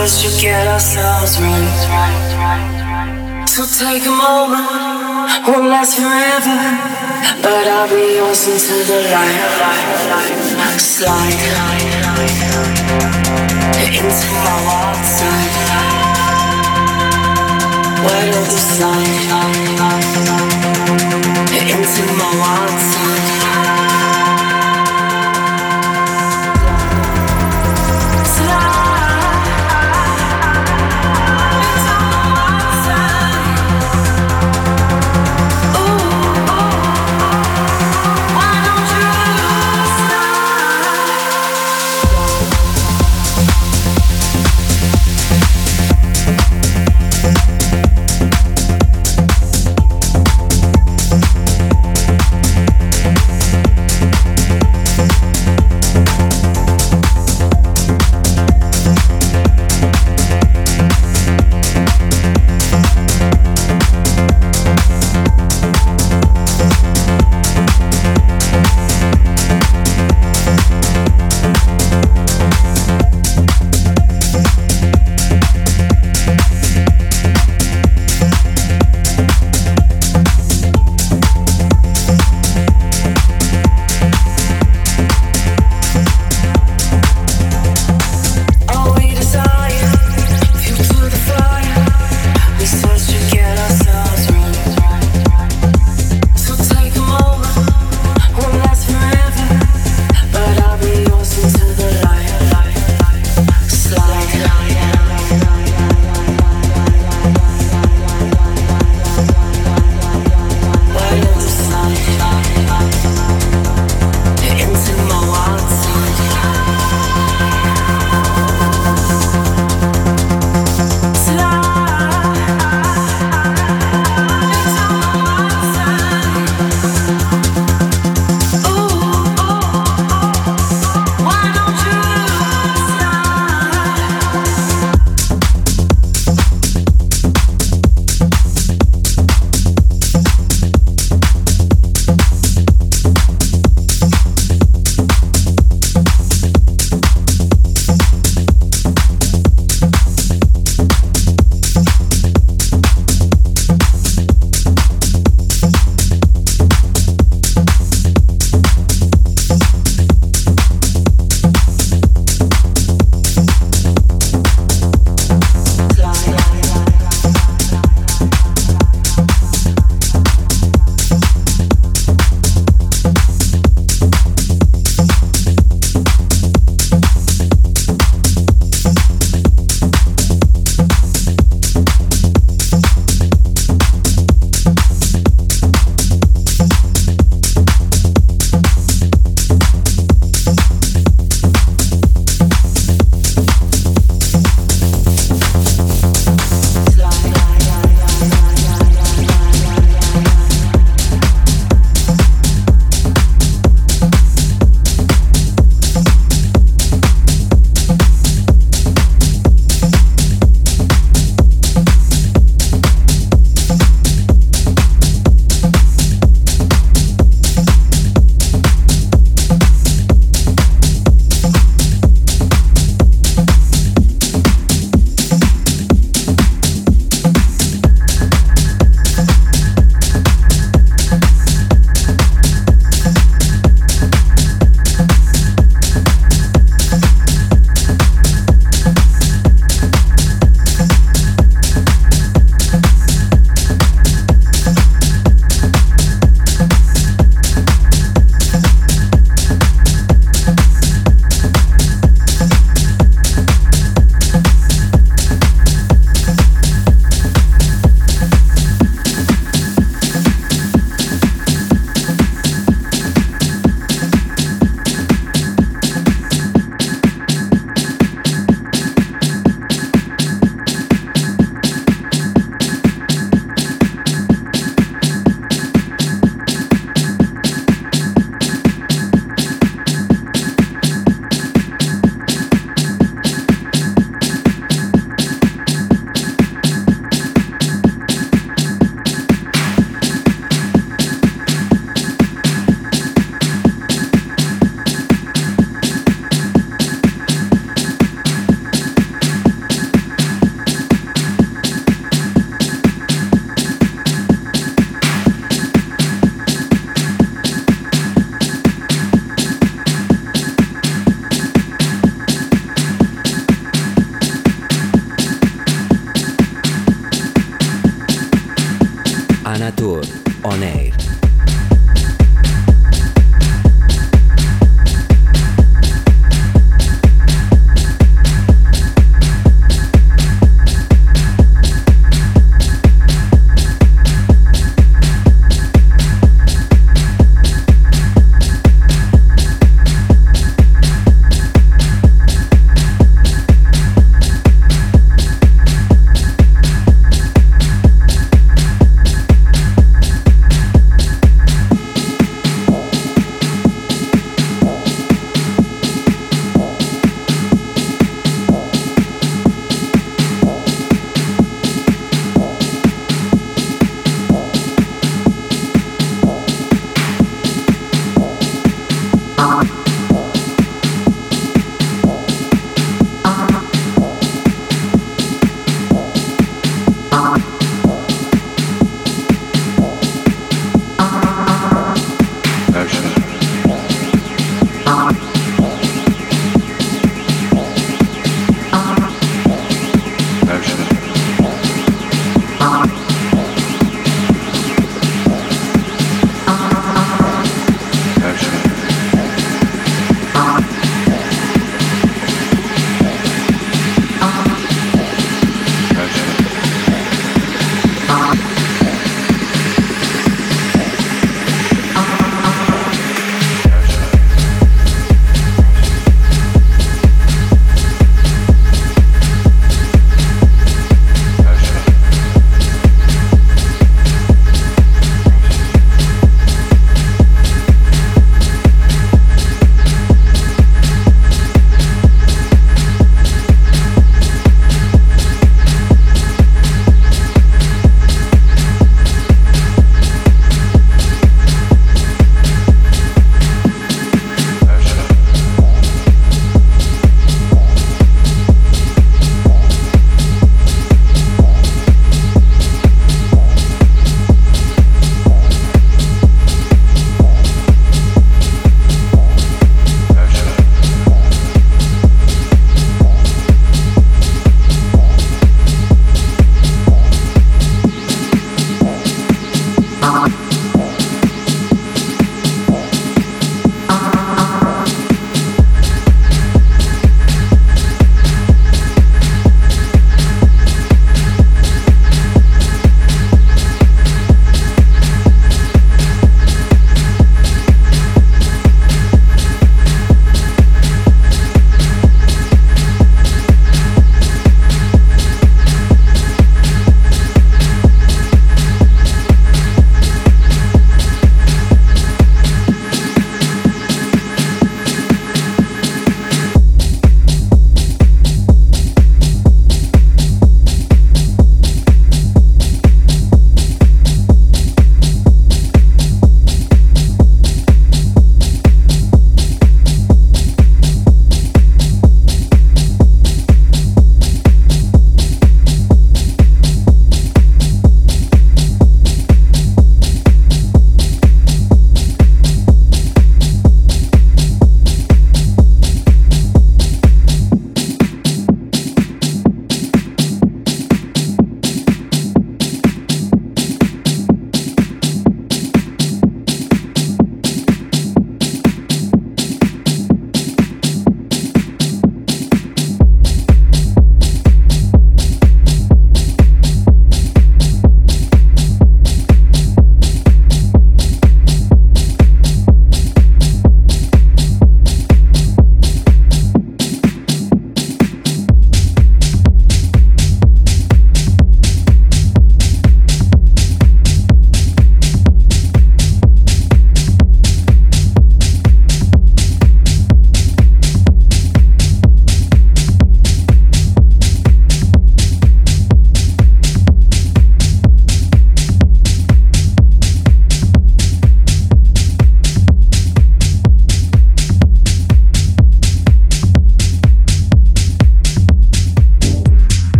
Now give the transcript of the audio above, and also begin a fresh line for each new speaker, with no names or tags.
Search to get ourselves right. So take a moment, won't last forever. But I'll be yours until the light. Slide into my wild side. Where do the slide into my wild side.